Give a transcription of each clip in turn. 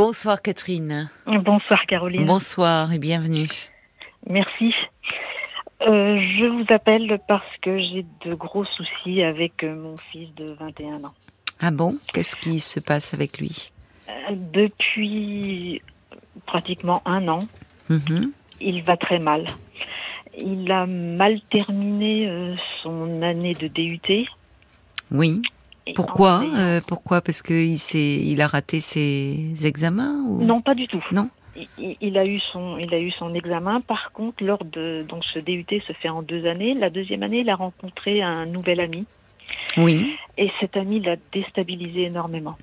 Bonsoir Catherine. Bonsoir Caroline. Bonsoir et bienvenue. Merci. Euh, je vous appelle parce que j'ai de gros soucis avec euh, mon fils de 21 ans. Ah bon? Qu'est-ce qui se passe avec lui? Euh, Depuis pratiquement un an, Mhm. il va très mal. Il a mal terminé son année de DUT. Oui. Pourquoi Euh, Pourquoi? Parce qu'il il a raté ses examens ou... Non, pas du tout. Non? Il, a eu son, il a eu son examen. Par contre, lors de donc ce DUT se fait en deux années. La deuxième année, il a rencontré un nouvel ami. Oui. Et cet ami l'a déstabilisé énormément.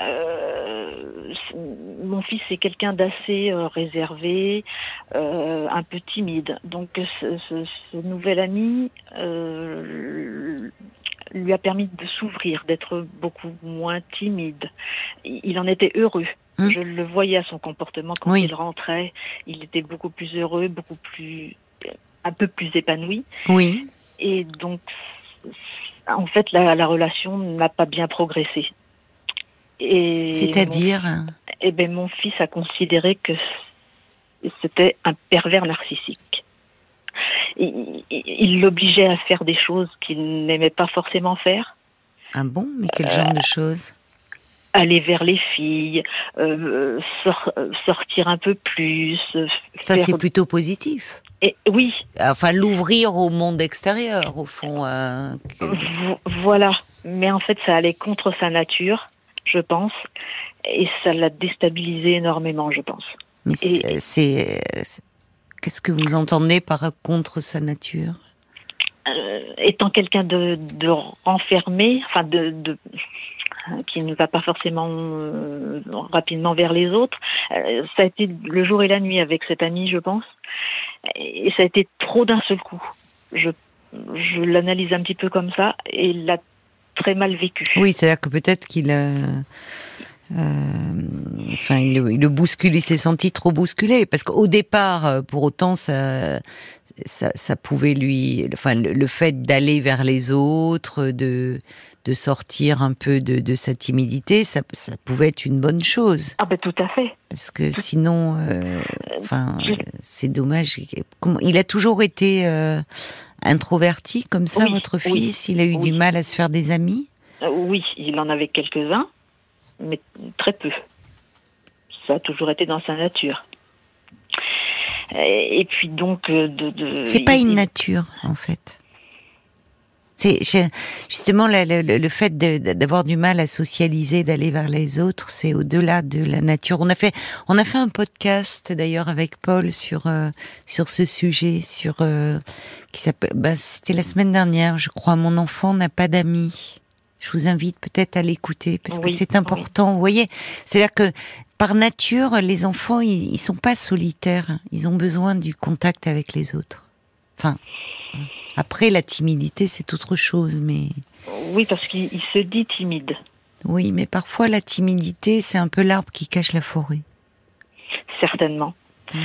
Euh, mon fils est quelqu'un d'assez euh, réservé, euh, un peu timide. Donc ce, ce- ce nouvel ami lui a permis de s'ouvrir, d'être beaucoup moins timide. Il en était heureux. Hum. Je le voyais à son comportement quand Oui. il rentrait. Il était beaucoup plus heureux, beaucoup plus, un peu plus épanoui. Oui. Et donc, en fait, la, la relation n'a pas bien progressé. Et C'est-à-dire eh ben, mon fils a considéré que c'était un pervers narcissique. Il l'obligeait à faire des choses qu'il n'aimait pas forcément faire. Ah bon? Mais Euh, quel genre de choses? Aller vers les filles, euh, sor- sortir un peu plus. euh, Ça, faire- c'est plutôt positif. Et, oui, Enfin, l'ouvrir au monde extérieur, au fond. euh, que- Voilà, mais en fait, ça allait contre sa nature, je pense, et ça l'a déstabilisé énormément, je pense. Mais c'est- qu'est-ce que vous entendez par contre sa nature? Euh, étant quelqu'un de, de renfermé, enfin de, de qui ne va pas forcément euh, rapidement vers les autres, euh, ça a été le jour et la nuit avec cet ami, je pense, et ça a été trop d'un seul coup. Je, je l'analyse un petit peu comme ça, et il l'a très mal vécu. Oui, c'est-à-dire que peut-être qu'il a. euh, enfin, il, le- il le bouscule, il s'est senti trop bousculé. Parce qu'au départ, euh, pour autant, ça, ça, ça pouvait lui. Enfin, le, le fait d'aller vers les autres, de, de sortir un peu de, de sa timidité, ça, ça pouvait être une bonne chose. Ah ben tout à fait. Parce que sinon, euh, enfin, je- c'est dommage. Il a toujours été euh, introverti comme ça, Oui, votre oui, fils? Il a eu oui. du mal à se faire des amis? Euh, Oui, il en avait quelques-uns, mais très peu. Ça a toujours été dans sa nature. Et, puis donc, euh, de, de- C'est pas une nature, en fait. C'est justement le, le- le fait d'avoir du mal à socialiser, d'aller vers les autres, c'est au-delà de la nature. On a fait, on a fait un podcast d'ailleurs avec Paul sur euh, sur ce sujet, sur euh, qui s'appelle. Bah, C'était la semaine dernière, je crois. Mon enfant n'a pas d'amis. Je vous invite peut-être à l'écouter parce que c'est important. Vous voyez, c'est-à-dire que par nature, les enfants, ils, ils sont pas solitaires. Ils ont besoin du contact avec les autres. Enfin, après, la timidité, c'est autre chose, mais Oui, parce qu'il il se dit timide, oui, mais parfois la timidité, c'est un peu l'arbre qui cache la forêt. certainement. Mm.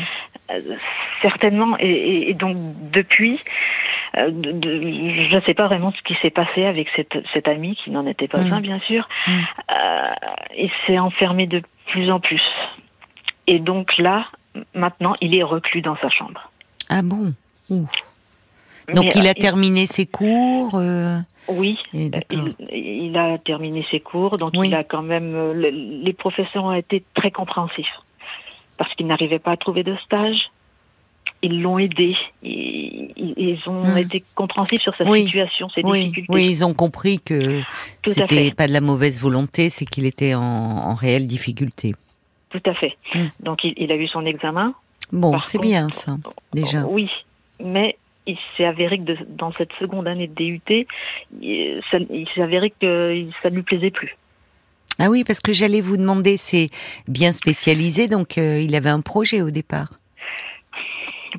Euh, certainement. Et, et- et donc, depuis, euh, de- de- je ne sais pas vraiment ce qui s'est passé avec cette, cet ami, qui n'en était pas Mm. un, bien sûr. Mm. Euh, il s'est enfermé de plus en plus. Et donc là, maintenant, il est reclus dans sa chambre. Ah bon? Ouh. Donc Mais, il euh, a terminé ses cours. euh, Oui, il, il a terminé ses cours, donc Oui. il a quand même. euh, le- les professeurs ont été très compréhensifs parce qu'ils n'arrivaient pas à trouver de stage. Ils l'ont aidé. Ils, ont Hmm. été compréhensifs sur sa Oui. situation, ses Oui, difficultés. oui, ils ont compris que c'était pas de la mauvaise volonté, c'est qu'il était en, en réelle difficulté. Tout à fait. Hmm. Donc il, il a eu son examen. Bon, c'est bien ça, déjà. Oui, mais il s'est avéré que de- dans cette seconde année de DUT, il, il s'est avéré que ça ne lui plaisait plus. Ah oui, parce que j'allais vous demander, c'est bien spécialisé, donc euh, il avait un projet au départ.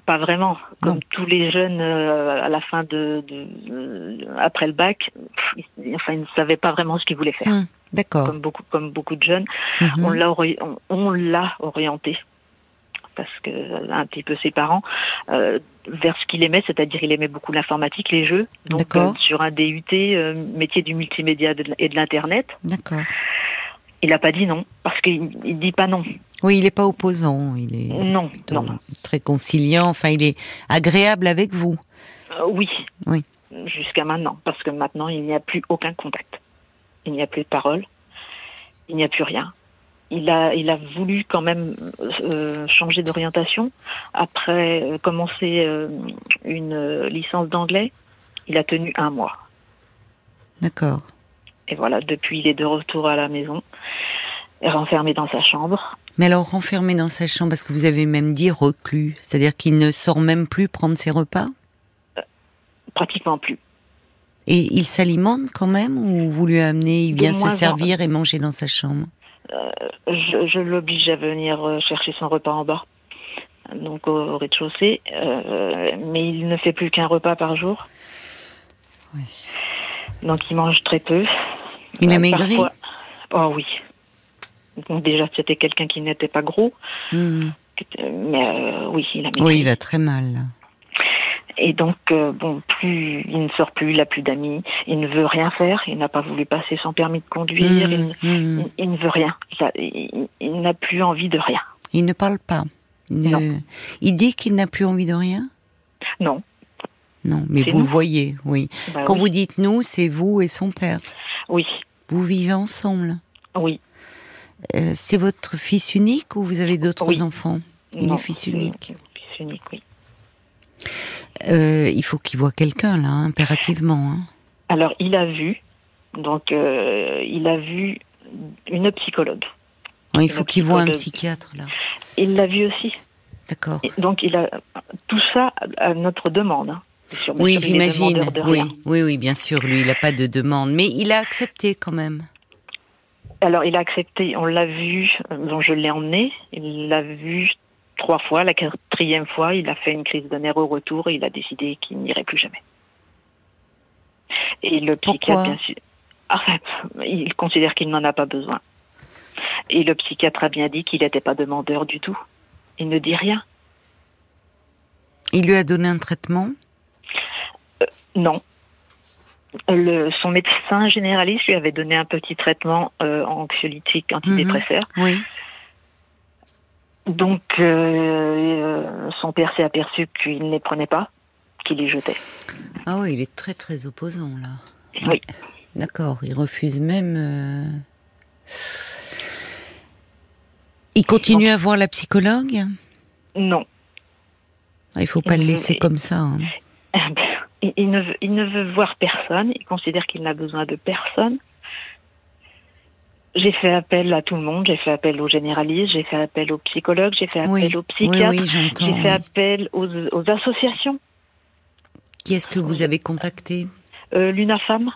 Pas vraiment. Comme Non. tous les jeunes euh, à la fin de, après le bac, pff, ils, enfin ils ne savaient pas vraiment ce qu'ils voulaient faire. Hum, D'accord. Comme beaucoup, comme beaucoup de jeunes, Mhm. on l'a ori- on, on l'a orienté parce que un petit peu ses parents euh, vers ce qu'il aimait, c'est-à-dire il aimait beaucoup l'informatique, les jeux. Donc euh, sur un DUT, euh, métier du multimédia et de l'internet. D'accord. Il n'a pas dit non, parce qu'il il dit pas non. Oui, il n'est pas opposant, il est Non, non. très conciliant, enfin il est agréable avec vous. Euh, oui. Oui. Jusqu'à maintenant, parce que maintenant, il n'y a plus aucun contact. Il n'y a plus de parole. Il n'y a plus rien. Il a, il a voulu quand même euh, changer d'orientation après euh, commencer une licence d'anglais. Il a tenu un mois. D'accord. Et voilà, depuis, il est de retour à la maison, renfermé dans sa chambre. Mais alors renfermé dans sa chambre, parce que vous avez même dit reclus, c'est-à-dire qu'il ne sort même plus prendre ses repas Pratiquement plus. Et il s'alimente quand même ou vous lui amenez, il vient se servir et manger dans sa chambre? Je, je l'oblige à venir euh, chercher son repas en bas, donc au, au rez-de-chaussée, euh, mais il ne fait plus qu'un repas par jour. Oui. Donc il mange très peu. Il a maigri parfois- Oh oui. Donc déjà c'était quelqu'un qui n'était pas gros, Hmm. mais euh, oui il a maigri. Oui, il va très mal. Et donc euh, bon plus il ne sort plus, il n'a plus d'amis, il ne veut rien faire, il n'a pas voulu passer son permis de conduire, il, Hmm, hmm. il- il ne veut rien, il, n'a plus envie de rien. Il ne parle pas. Il, ne- Non. il dit qu'il n'a plus envie de rien? Non. Non, mais vous nous. le voyez, oui. Bah Quand oui. vous dites nous, c'est vous et son père. Oui, Vous vivez ensemble. oui. Euh, c'est votre fils unique ou vous avez d'autres Oui. enfants? Il Non, est fils unique. Fils unique, oui. Euh, Il faut qu'il voit quelqu'un là, impérativement. hein. Alors, il a vu, donc, euh, il a vu une psychologue. Il faut qu'il voit un psychiatre là. Il l'a vu aussi. D'accord. Donc, il a tout ça à notre demande. hein. Oui, j'imagine. Oui, oui, oui, bien sûr. Lui, il n'a pas de demande, mais il a accepté quand même. Alors, il a accepté, on l'a vu, donc je l'ai emmené, il l'a vu trois fois, la quatrième fois, il a fait une crise de nerfs au retour et il a décidé qu'il n'irait plus jamais. Et le Pourquoi psychiatre, bien sûr, enfin, il considère qu'il n'en a pas besoin. Et le psychiatre a bien dit qu'il n'était pas demandeur du tout. Il ne dit rien. Il lui a donné un traitement? Non. Le, son médecin généraliste lui avait donné un petit traitement euh, anxiolytique antidépresseur. Oui. Donc, euh, euh, son père s'est aperçu qu'il ne les prenait pas, qu'il les jetait. Ah oui, il est très très opposant là. Oui. D'accord. Il refuse même. euh, Il continue à voir la psychologue? Non. Ah, Il faut pas le Mhm. laisser comme ça. hein. Il, il ne veut, il ne veut voir personne. Il considère qu'il n'a besoin de personne. J'ai fait appel à tout le monde. J'ai fait appel aux généralistes. J'ai fait appel aux psychologues. J'ai fait appel Oui, aux psychiatres. oui. J'ai fait appel aux, aux associations. Qui est-ce que vous avez contacté? Euh, L'UNAFAM.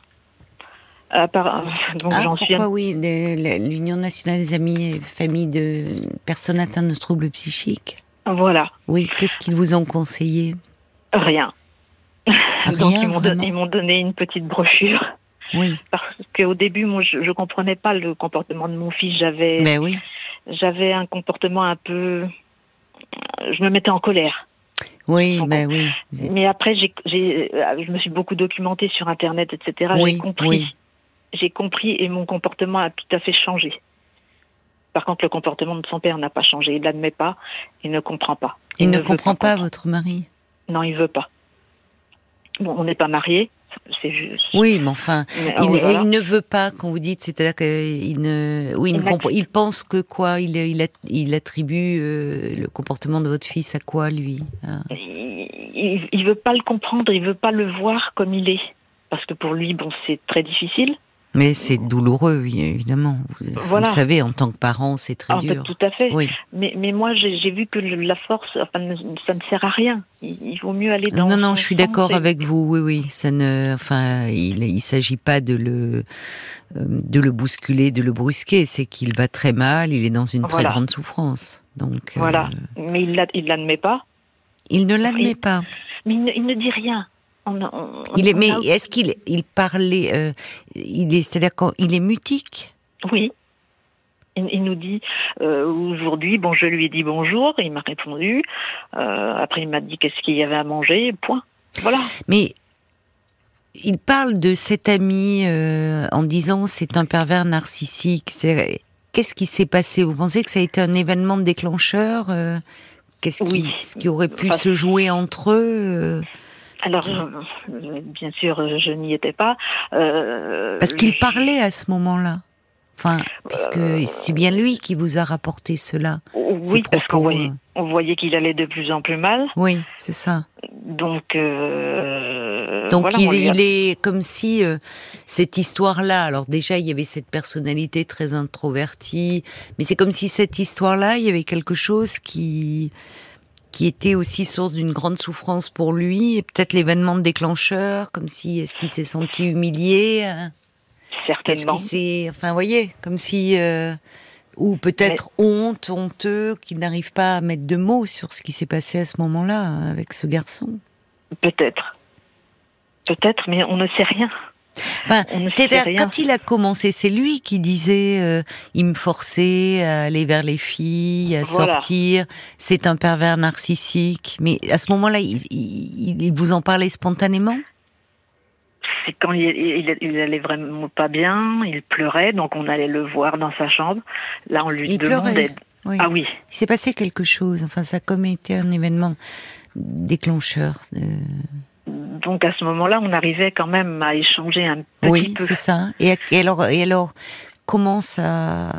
À part- donc Ah, pourquoi suis un- oui, l'Union nationale des amis et familles de personnes atteintes de troubles psychiques? Voilà. Oui, qu'est-ce qu'ils vous ont conseillé? Rien. Donc ils m'ont donné, ils m'ont donné une petite brochure. Oui, Parce qu'au début, moi, je, je comprenais pas le comportement de mon fils. J'avais, ben oui. j'avais un comportement un peu, je me mettais en colère. Oui, Bon. ben oui. Mais après, j'ai, j'ai, euh, je me suis beaucoup documentée sur Internet, etc. Oui, j'ai compris, oui. j'ai compris, et mon comportement a tout à fait changé. Par contre, le comportement de son père n'a pas changé. Il l'admet pas, il ne comprend pas. Il ne comprend pas comprendre. votre mari? Non, il veut pas. Bon, on n'est pas mariés, juste. Oui, mais enfin, Mais, il, oh, voilà. il ne veut pas, quand vous dites, c'est-à-dire qu'il ne, oui, il, ne Il pense que quoi il, il, att- il attribue euh, le comportement de votre fils à quoi, lui Ah. il, il veut pas le comprendre, il veut pas le voir comme il est. Parce que pour lui, bon, c'est très difficile. Mais c'est douloureux, oui, évidemment. Vous, Voilà. savez, en tant que parent, c'est très En fait, dur. tout à fait. Oui. Mais, mais moi, j'ai vu que la force, enfin, ne- ça ne sert à rien. Il, il vaut mieux aller dans. Non, non, je suis d'accord et- avec vous. Oui, oui, ça ne, enfin, il, il s'agit pas de le, euh, de le bousculer, de le brusquer. C'est qu'il va très mal. Il est dans une très grande souffrance. Donc, euh, Voilà. Mais il il l'admet pas. il ne l'admet pas. Mais il ne, il ne dit rien. On, a- on- Il est, mais a- est-ce qu'il, il parlait, euh, il est, c'est-à-dire qu'il est mutique? Oui. Il, il nous dit euh, aujourd'hui, bon, je lui ai dit bonjour, il m'a répondu. Euh, après, il m'a dit qu'est-ce qu'il y avait à manger. Point. Voilà. Mais il parle de cet ami en disant c'est un pervers narcissique. Qu'est-ce qui s'est passé? Vous pensez que ça a été un événement déclencheur Qu'est-ce qui, Oui. ce qui aurait pu Enfin, se jouer entre eux Alors, euh, bien sûr, je n'y étais pas. Euh, Parce qu'il je- parlait à ce moment-là. Enfin, puisque Euh, c'est bien lui qui vous a rapporté cela. Oui, ces parce qu'on voyait, euh. on voyait qu'il allait de plus en plus mal. Oui, c'est ça. Donc, euh, Donc voilà, il, a- il est comme si euh, cette histoire-là, alors déjà il y avait cette personnalité très introvertie, mais c'est comme si cette histoire-là, il y avait quelque chose qui qui était aussi source d'une grande souffrance pour lui, et peut-être l'événement déclencheur, comme si est-ce qu'il s'est senti humilié, hein? Certainement. s'est, enfin, voyez, comme si euh, ou peut-être honte, honteux, qu'il n'arrive pas à mettre de mots sur ce qui s'est passé à ce moment-là hein, avec ce garçon. Peut-être. Peut-être, mais on ne sait rien. Enfin, On ne c'est sait rien. quand il a commencé, c'est lui qui disait, euh, il me forçait à aller vers les filles, à Voilà. sortir. C'est un pervers narcissique. Mais à ce moment-là, il, il- il vous en parlait spontanément? C'est quand il, il, il allait vraiment pas bien, il pleurait, donc on allait le voir dans sa chambre. Là, on lui Il demandait. Oui. Ah oui, Il s'est passé quelque chose. Enfin, ça a comme été un événement déclencheur. Donc à ce moment-là, on arrivait quand même à échanger un petit oui, peu. c'est ça. Et, et alors, et alors, comment ça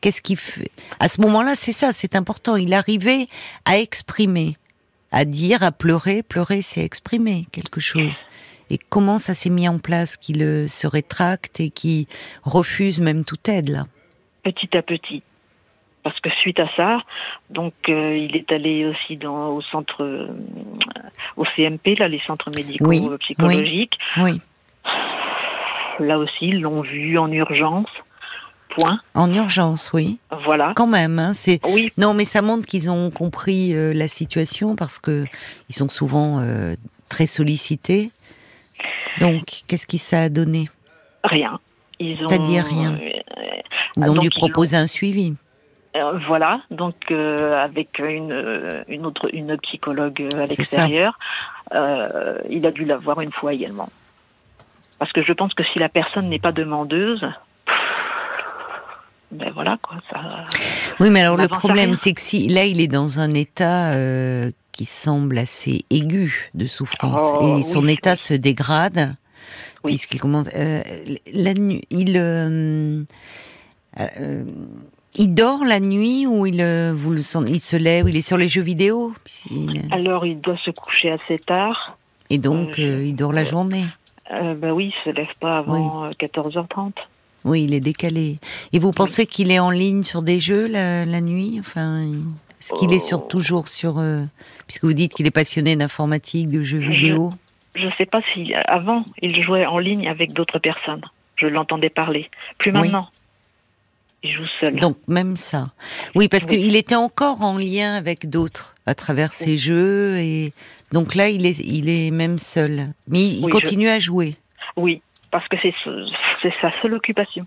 Qu'est-ce qu'il fait? À ce moment-là, c'est ça, c'est important. Il arrivait à exprimer, à dire, à pleurer. Pleurer, c'est exprimer quelque chose. Et comment ça s'est mis en place qu'il euh, se rétracte et qu'il refuse même toute aide là? Petit à petit. Parce que suite à ça, donc euh, il est allé aussi dans, au centre, euh, au CMP, là, les centres médicaux Oui, euh, psychologiques. Oui, Là aussi, ils l'ont vu en urgence. Point. en urgence, oui. Voilà. Quand même, hein, c'est Oui, Non, mais ça montre qu'ils ont compris euh, la situation parce que ils sont souvent très sollicités. Donc, qu'est-ce qui ça a donné? Rien. Ils ont. C'est-à-dire rien. Ils ont donc dû proposer un suivi. Euh, voilà, donc euh, avec une, euh, une autre une psychologue à l'extérieur, euh, il a dû la voir une fois également. Parce que je pense que si la personne n'est pas demandeuse, ben voilà quoi, ça. Oui, mais alors le problème, c'est que si là, il est dans un état qui semble assez aigu de souffrance Oh, et son oui. état se dégrade Oui. puisqu'il commence la nuit. Il il dort la nuit ou il euh, vous le sentez- il se lève, il est sur les jeux vidéo Alors il doit se coucher assez tard. et donc Euh, euh, il dort la journée. Euh, ben oui, il se lève pas avant euh, 14h30. Oui, il est décalé. Et vous pensez qu'il est en ligne sur des jeux la, la nuit? Enfin, est-ce qu'il est sur, Oh. toujours sur... euh, puisque vous dites qu'il est passionné d'informatique, de jeux Je- vidéo? Je sais pas si avant il jouait en ligne avec d'autres personnes. Je l'entendais parler. Plus Oui. Il joue seul. Donc même ça. Oui, parce Oui. qu'il était encore en lien avec d'autres à travers ses jeux. Et donc là, il est, il est même seul. Mais il Oui, continue à jouer. Oui, parce que c'est ce- c'est sa seule occupation.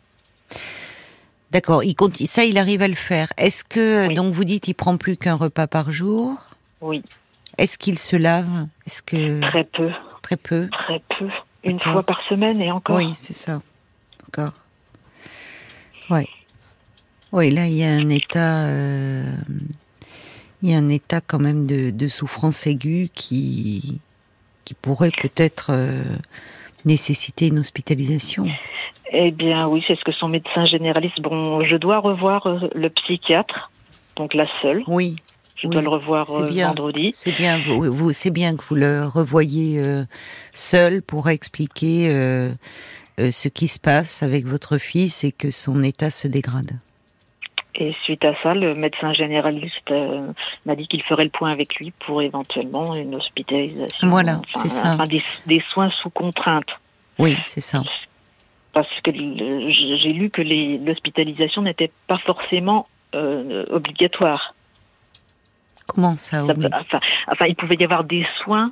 D'accord. Il continue, ça, il arrive à le faire. Est-ce que donc vous dites, il prend plus qu'un repas par jour? Oui, Est-ce qu'il se lave? Est-ce que très peu, très peu très peu. Une fois par semaine et encore. Oui, c'est ça. D'accord. Oui. Oui, là, il y a un état, euh, il y a un état quand même de, de souffrance aiguë qui, qui pourrait peut-être euh, nécessiter une hospitalisation. Eh bien oui, c'est ce que son médecin généraliste. Bon, je dois revoir euh, le psychiatre, donc la seule. Oui, Je Oui, dois le revoir bien. vendredi. c'est bien. Vous, vous- c'est bien que vous le revoyiez euh, seul pour expliquer euh, euh, ce qui se passe avec votre fils et que son état se dégrade. Et suite à ça, le médecin généraliste euh, m'a dit qu'il ferait le point avec lui pour éventuellement une hospitalisation. Voilà, Enfin, c'est ça. enfin, des, des soins sous contrainte. Oui, c'est ça. Parce que j'ai lu que l'hospitalisation n'était pas forcément euh, obligatoire. Comment ça, Ça oui? enfin, enfin, il pouvait y avoir des soins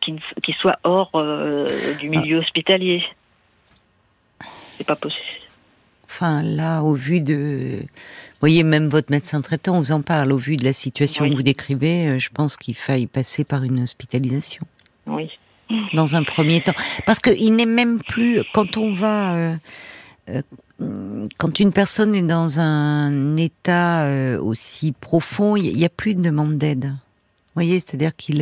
qui, soient hors euh, du milieu hospitalier. C'est pas possible. Enfin, là, au vu de... Vous voyez, même votre médecin traitant vous en parle. Au vu de la situation Oui. que vous décrivez, euh, je pense qu'il faille passer par une hospitalisation. Oui. Dans un premier temps. Parce qu'il n'est même plus... Quand on va... euh, euh, quand une personne est dans un état euh, aussi profond, il n'y a plus de demande d'aide. Vous voyez, c'est-à-dire qu'il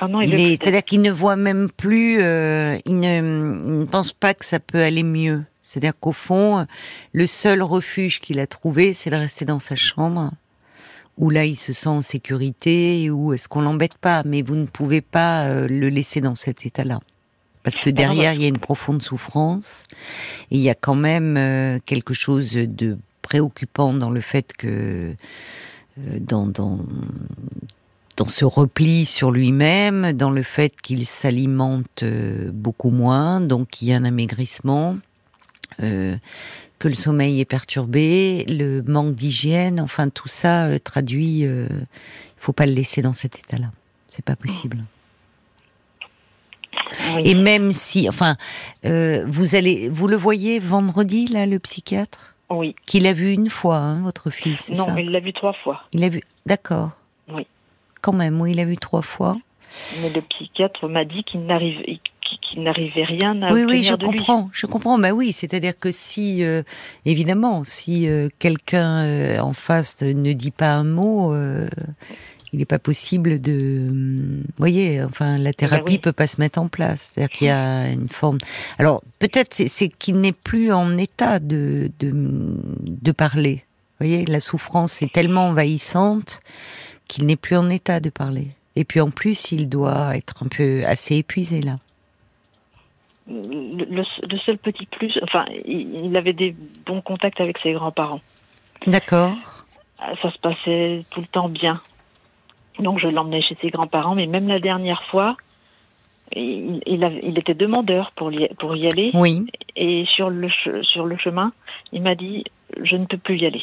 Ah il, il est, c'est-à-dire qu'il ne voit même plus, il, ne, il ne pense pas que ça peut aller mieux. C'est-à-dire qu'au fond, le seul refuge qu'il a trouvé, c'est de rester dans sa chambre, où là, il se sent en sécurité, où est-ce qu'on l'embête pas, mais vous ne pouvez pas euh, le laisser dans cet état-là. Parce que derrière, il y a une profonde souffrance, et il y a quand même euh, quelque chose de préoccupant dans le fait que, euh, dans, dans, dans ce repli sur lui-même, dans le fait qu'il s'alimente beaucoup moins, donc il y a un amaigrissement, euh, que le sommeil est perturbé, le manque d'hygiène, enfin tout ça euh, traduit. euh, il faut pas le laisser dans cet état-là. C'est pas possible. Oui. Et même si, enfin, vous allez, vous le voyez vendredi là, le psychiatre, Oui. qu'il a vu une fois, hein, votre fils, Non, ça? il l'a vu trois fois. Il a vu, d'accord. Oui. Quand même, oui, il a vu trois fois. Mais le psychiatre m'a dit qu'il n'arrive- qu'il n'arrivait rien à oui, obtenir oui, je de lui. comprends, je comprends. Bah oui, c'est-à-dire que si, euh, évidemment, si euh, quelqu'un euh, en face ne dit pas un mot, il n'est pas possible de, hum, vous voyez, enfin, la thérapie oui. peut pas se mettre en place. C'est-à-dire qu'il y a une forme. Alors peut-être c'est, c'est qu'il n'est plus en état de, de de parler. Vous voyez, la souffrance est tellement envahissante qu'il n'est plus en état de parler. Et puis en plus, il doit être un peu assez épuisé là. Le, seul petit plus, enfin, il, il avait des bons contacts avec ses grands-parents. D'accord. Euh, Ça se passait tout le temps bien. Donc je l'emmenais chez ses grands-parents, mais même la dernière fois, il, il, avait- il était demandeur pour, y- pour y aller. Oui. Et sur le, sur le chemin, il m'a dit Je ne peux plus y aller.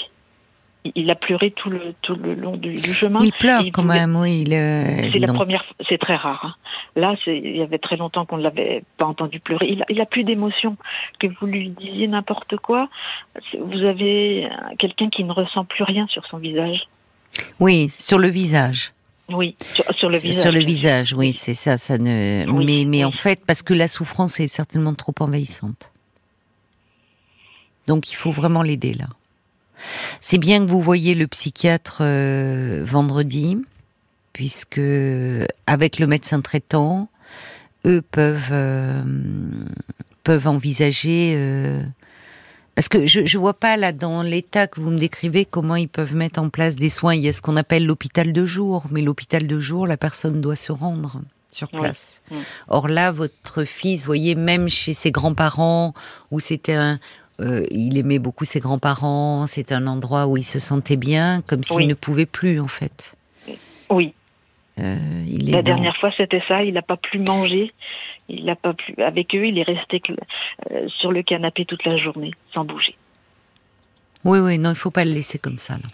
Il, a pleuré tout le, tout le long du, du chemin. Il pleure Il quand même, oui. euh, C'est la première, c'est très rare. hein. Là, il y avait très longtemps qu'on ne l'avait pas entendu pleurer. Il, a- il a plus d'émotion. Que vous lui disiez n'importe quoi, vous avez quelqu'un qui ne ressent plus rien sur son visage. Oui, sur le visage. Oui, sur, sur le visage. Sur le visage, oui, c'est ça. Ça ne. Oui, mais mais oui. en fait, parce que la souffrance est certainement trop envahissante. Donc il faut vraiment l'aider là. C'est bien que vous voyez le psychiatre euh, vendredi, puisque avec le médecin traitant, eux peuvent euh, peuvent envisager. euh, parce que je je vois pas là dans l'état que vous me décrivez comment ils peuvent mettre en place des soins. Il y a ce qu'on appelle l'hôpital de jour, mais l'hôpital de jour, la personne doit se rendre sur Oui. place. Or là, votre fils, vous voyez, même chez ses grands-parents, où c'était un, euh, il aimait beaucoup ses grands-parents, c'est un endroit où il se sentait bien, comme s'il Oui. ne pouvait plus en fait. Oui, Euh, il est la dans- dernière fois, c'était ça. Il n'a pas pu manger. Il n'a pas pu. Avec eux, il est resté euh, sur le canapé toute la journée, sans bouger. Oui, oui, non, il faut pas le laisser comme ça. Là.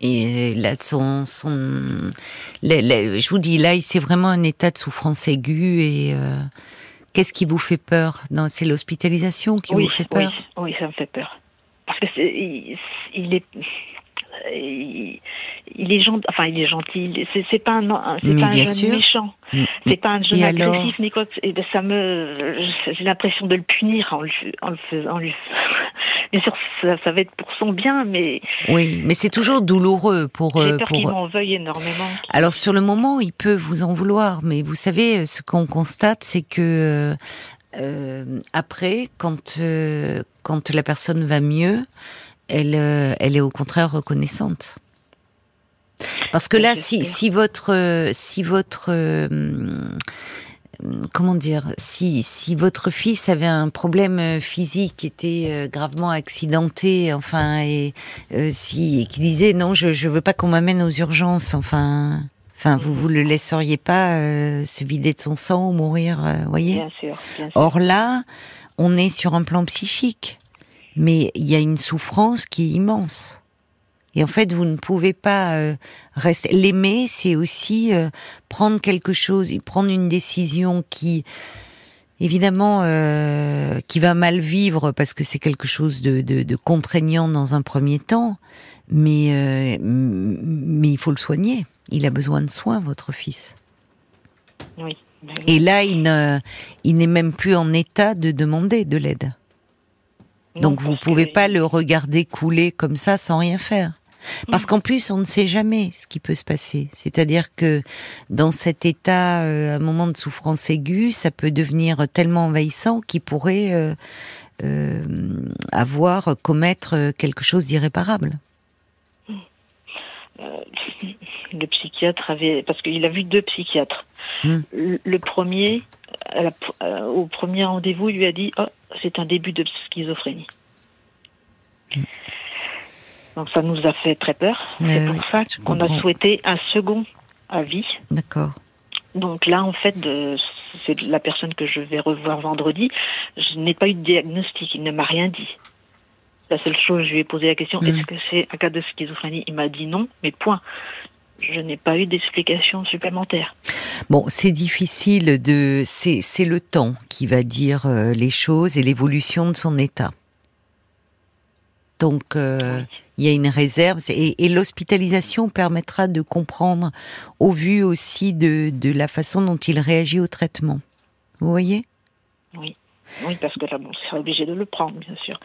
Et là, son, son, là, là, je vous dis, là, c'est vraiment un état de souffrance aiguë. Et qu'est-ce qui vous fait peur Non, c'est l'hospitalisation qui oui, vous fait peur. oui, ça me fait peur. Parce que il est, il, il est gentil. Enfin, il est gentil. C'est, pas un, c'est Mais pas un jeune sûr. méchant. Mm. C'est pas un jeune Et alors agressif quoi. ben, ça me, j'ai l'impression de le punir en, lui- en le faisant. lui- Bien sûr, ça, ça va être pour son bien, mais Oui, mais c'est toujours douloureux pour j'ai euh, peur pour. qu'il m'en veuille énormément. Alors sur le moment, il peut vous en vouloir, mais vous savez, ce qu'on constate, c'est que euh, après, quand euh, quand la personne va mieux, elle euh, elle est au contraire reconnaissante. Parce que là, si, si votre euh, si votre euh, comment dire, si si votre fils avait un problème physique, était gravement accidenté, enfin et euh, si et qui disait non, je je veux pas qu'on m'amène aux urgences, enfin. Enfin, vous vous le laisseriez pas euh, se vider de son sang ou mourir, euh, voyez? Bien sûr, bien sûr. Or là, on est sur un plan psychique, mais il y a une souffrance qui est immense. Et en fait, vous ne pouvez pas euh, rester. L'aimer, c'est aussi euh, prendre quelque chose, prendre une décision qui, évidemment, euh, qui va mal vivre parce que c'est quelque chose de, de, de contraignant dans un premier temps. Mais, mais il faut le soigner. Il a besoin de soins, votre fils. Oui. Et là, il ne, il n'est même plus en état de demander de l'aide. Donc vous pouvez pas le regarder couler comme ça sans rien faire. Parce mm. qu'en plus, on ne sait jamais ce qui peut se passer. C'est-à-dire que dans cet état, euh, un moment de souffrance aiguë, ça peut devenir tellement envahissant qu'il pourrait euh, euh, avoir, commettre quelque chose d'irréparable. Le psychiatre avait, parce qu'il a vu deux psychiatres. Mm. Le, premier, au premier rendez-vous, il lui a dit oh, c'est un début de schizophrénie. Donc ça nous a fait très peur. C'est pour ça qu'on a souhaité un second avis. D'accord. Donc là, en fait, c'est la personne que je vais revoir vendredi. Je n'ai pas eu de diagnostic. Il ne m'a rien dit. La seule chose, je lui ai posé la question mm. est-ce que c'est un cas de schizophrénie? Il m'a dit non, mais point. Je n'ai pas eu d'explication supplémentaire. Bon, c'est difficile de. C'est le temps qui va dire euh, les choses et l'évolution de son état. Donc, euh, il y a une réserve et, l'hospitalisation permettra de comprendre au vu aussi de, la façon dont il réagit au traitement. Vous voyez? Oui. Oui, parce que là, bon, sera obligé de le prendre, bien sûr.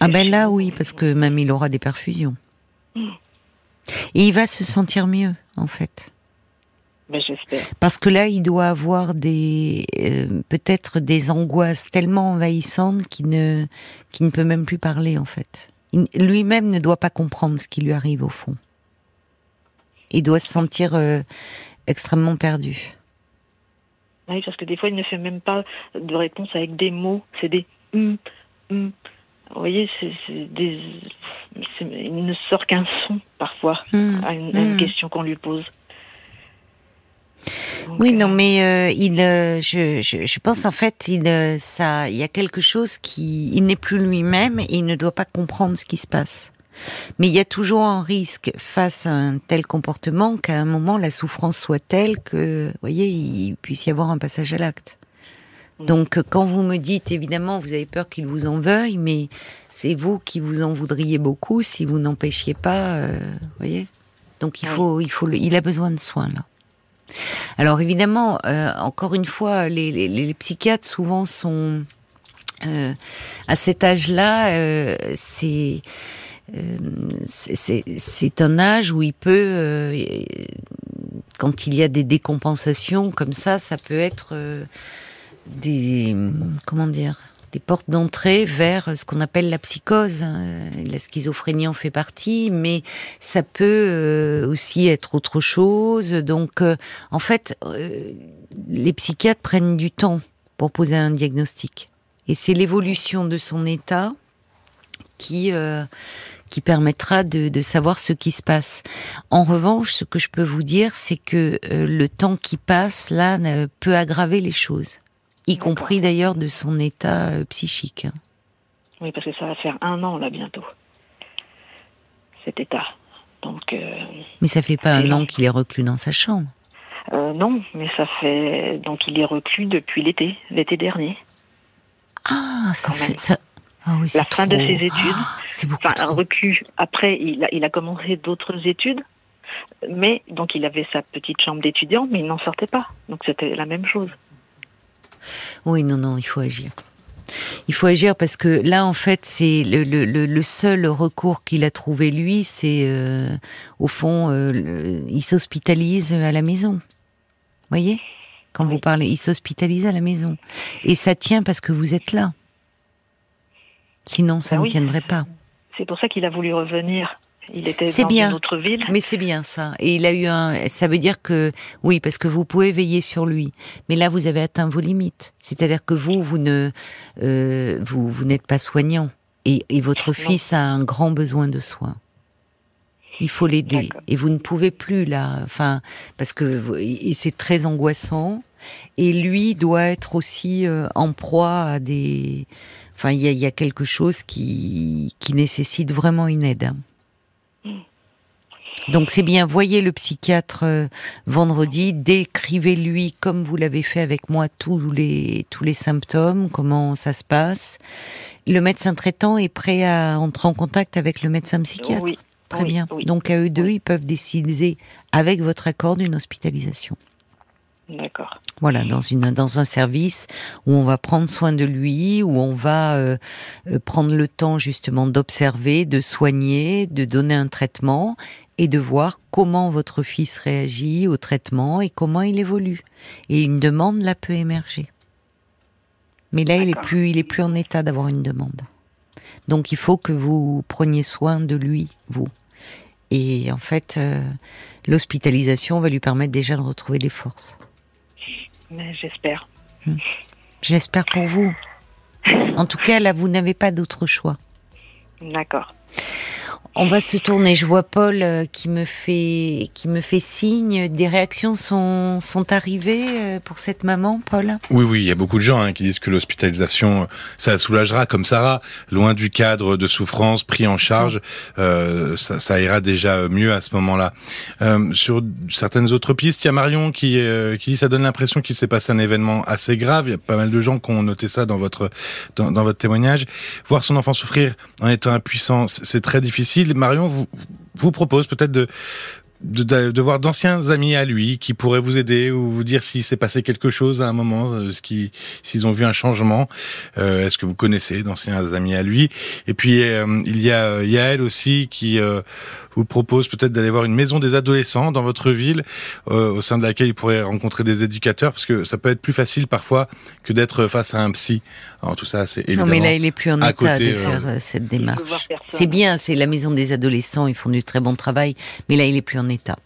ah ben là, oui, parce que même il aura des perfusions. Hmm. Et il va se sentir mieux, en fait. Ben, j'espère. Parce que là, il doit avoir des euh, peut-être des angoisses tellement envahissantes qu'il ne qu'il ne peut même plus parler en fait. Lui-même ne doit pas comprendre ce qui lui arrive au fond. Il doit se sentir euh, extrêmement perdu. Oui, parce que des fois, il ne fait même pas de réponse avec des mots. C'est des hum, hum. Vous voyez, c'est des... il ne sort qu'un son parfois hum, à une question qu'on lui pose oui, non, mais euh, il, euh, je, je, je, pense en fait, il, euh, ça, il y a quelque chose qui, il n'est plus lui-même et il ne doit pas comprendre ce qui se passe. Mais il y a toujours un risque face à un tel comportement qu'à un moment la souffrance soit telle que, vous voyez, il puisse y avoir un passage à l'acte. Donc, quand vous me dites, évidemment, vous avez peur qu'il vous en veuille, mais c'est vous qui vous en voudriez beaucoup si vous n'empêchiez pas, vous voyez. Donc, il faut, il faut, il a besoin de soins là. Alors évidemment, euh, encore une fois, les, psychiatres souvent sont euh, à cet âge-là, euh, c'est c'est un âge où il peut, quand il y a des décompensations comme ça, ça peut être des comment dire des portes d'entrée vers ce qu'on appelle la psychose. La schizophrénie en fait partie, mais ça peut euh, aussi être autre chose. Donc, euh, en fait, euh, les psychiatres prennent du temps pour poser un diagnostic. Et c'est l'évolution de son état qui qui permettra de, de, savoir ce qui se passe. En revanche, ce que je peux vous dire, c'est que le temps qui passe là peut aggraver les choses y compris d'ailleurs de son état euh, psychique. Hein. Oui, parce que ça va faire un an là bientôt, cet état. Donc. Euh, mais ça fait pas un an qu'il est reclus dans sa chambre. Euh, non, mais ça fait donc il est reclus depuis l'été, l'été dernier. Ah, ça fait ça. Ah oui, la fin de ses études. Ah, c'est beaucoup enfin, un reclus. Après, il a, il a commencé d'autres études, mais donc il avait sa petite chambre d'étudiant, mais il n'en sortait pas. Donc c'était la même chose. Oui, non, non, il faut agir. Il faut agir parce que là, en fait, c'est le, seul recours qu'il a trouvé lui, c'est euh, au fond, euh, il s'hospitalise à la maison. Voyez, quand vous parlez, il s'hospitalise à la maison, et ça tient parce que vous êtes là. Sinon, ça ah ne tiendrait pas. C'est pour ça qu'il a voulu revenir. Il était dans bien. une autre ville. Mais c'est bien ça. Et il a eu un. Ça veut dire que oui, parce que vous pouvez veiller sur lui. Mais là, vous avez atteint vos limites. C'est-à-dire que vous, vous ne, euh, vous, vous n'êtes pas soignant. Et, et votre fils a un grand besoin de soins. Il faut l'aider. Et vous ne pouvez plus là. Enfin, parce que et c'est très angoissant. Et lui doit être aussi euh, en proie à des. Enfin, il y a, y a, quelque chose qui, qui nécessite vraiment une aide. Donc c'est bien, voyez le psychiatre euh, vendredi, décrivez-lui comme vous l'avez fait avec moi tous les tous les symptômes, comment ça se passe. Le médecin traitant est prêt à entrer en contact avec le médecin psychiatre? Oui, Très bien. Donc à eux deux, ils peuvent décider avec votre accord d'une hospitalisation. D'accord. Voilà, dans une dans un service où on va prendre soin de lui, où on va euh, euh, prendre le temps justement d'observer, de soigner, de donner un traitement et de voir comment votre fils réagit au traitement et comment il évolue. Et une demande là peut émerger. Mais là, il est plus il est plus en état d'avoir une demande. Donc il faut que vous preniez soin de lui, vous. Et en fait, euh, l'hospitalisation va lui permettre déjà de retrouver des forces. J'espère. Hmm. J'espère pour vous. En tout cas, là, vous n'avez pas d'autre choix. D'accord. On va se tourner. Je vois Paul euh, qui me fait qui me fait signe. Des réactions sont sont arrivées euh, pour cette maman, Paul? Oui, oui, il y a beaucoup de gens hein, qui disent que l'hospitalisation, ça soulagera, comme Sarah, loin du cadre de souffrance, pris en charge, euh, ça, ça, ira déjà mieux à ce moment-là. Euh, sur certaines autres pistes, il y a Marion qui euh, qui dit ça donne l'impression qu'il s'est passé un événement assez grave. Il y a pas mal de gens qui ont noté ça dans votre dans, dans votre témoignage. Voir son enfant souffrir en étant impuissant, c'est très difficile. Marion vous, vous propose peut-être de, de, de, voir d'anciens amis à lui qui pourraient vous aider ou vous dire s'il s'est passé quelque chose à un moment, euh, ce qui, s'ils ont vu un changement. Euh, Est-ce que vous connaissez d'anciens amis à lui? Et puis euh, il y a Yael aussi qui euh, vous propose peut-être d'aller voir une maison des adolescents dans votre ville, euh, au sein de laquelle il pourrait rencontrer des éducateurs, parce que ça peut être plus facile parfois que d'être face à un psy. Alors tout ça, c'est évidemment. Non, mais là, il est plus en état de faire euh, cette démarche. C'est bien, c'est la maison des adolescents, ils font du très bon travail, mais là, il est plus en état.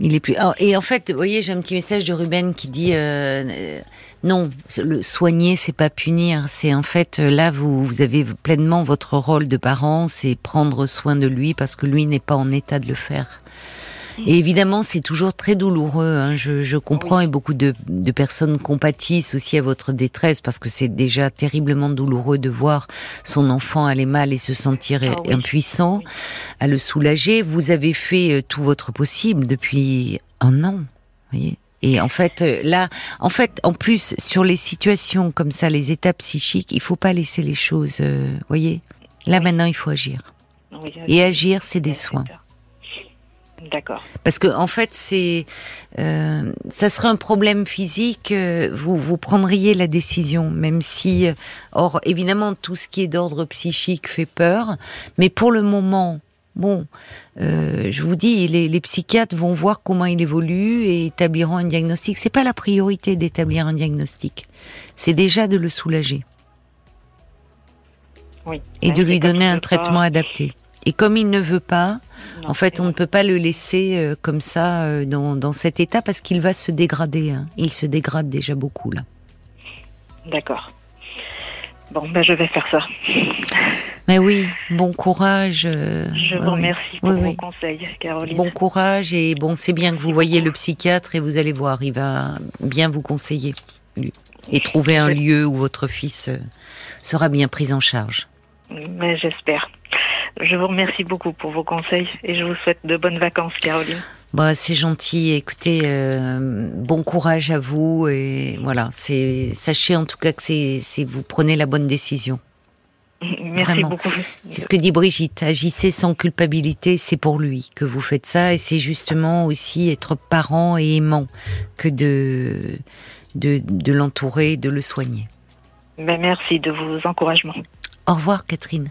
Il est plus. et en fait, vous voyez, j'ai un petit message de Ruben qui dit euh, non, le soigner, c'est pas punir. C'est en fait là, vous, vous avez pleinement votre rôle de parent, c'est prendre soin de lui parce que lui n'est pas en état de le faire. Et évidemment, c'est toujours très douloureux. Hein. Je, je, comprends et beaucoup de, de, personnes compatissent aussi à votre détresse parce que c'est déjà terriblement douloureux de voir son enfant aller mal et se sentir ah, oui. impuissant oui. à le soulager. Vous avez fait euh, tout votre possible depuis un an, voyez. Et en fait, euh, là, en fait, en plus, sur les situations comme ça, les états psychiques, il faut pas laisser les choses, euh, voyez. Là, maintenant, il faut agir. Et agir, c'est des soins. D'accord. Parce que en fait, c'est, euh, ça serait un problème physique. Euh, vous vous prendriez la décision, même si, euh, or évidemment, tout ce qui est d'ordre psychique fait peur. Mais pour le moment, bon, euh, je vous dis, les, les, psychiatres vont voir comment il évolue et établiront un diagnostic. C'est pas la priorité d'établir un diagnostic. C'est déjà de le soulager. Oui. Et de lui donner un traitement pas... adapté. Et comme il ne veut pas, non, en fait, on ne peut pas le laisser euh, comme ça euh, dans, dans, cet état parce qu'il va se dégrader. Hein. Il se dégrade déjà beaucoup là. D'accord. Bon, ben je vais faire ça. Mais oui, bon courage. Euh, je vous remercie pour vos conseils, Caroline. Bon courage et bon, c'est bien que vous voyez le psychiatre et vous allez voir, il va bien vous conseiller lui, et trouver un lieu où votre fils sera bien pris en charge. Mais j'espère. Je vous remercie beaucoup pour vos conseils et je vous souhaite de bonnes vacances, Caroline. Bah, c'est gentil. Écoutez, euh, bon courage à vous et voilà. C'est sachez en tout cas que c'est vous prenez la bonne décision. Merci Vraiment. beaucoup. C'est ce que dit Brigitte. Agissez sans culpabilité. C'est pour lui que vous faites ça et c'est justement aussi être parent et aimant que de de, de l'entourer, de le soigner. Ben merci de vos encouragements. Au revoir, Catherine.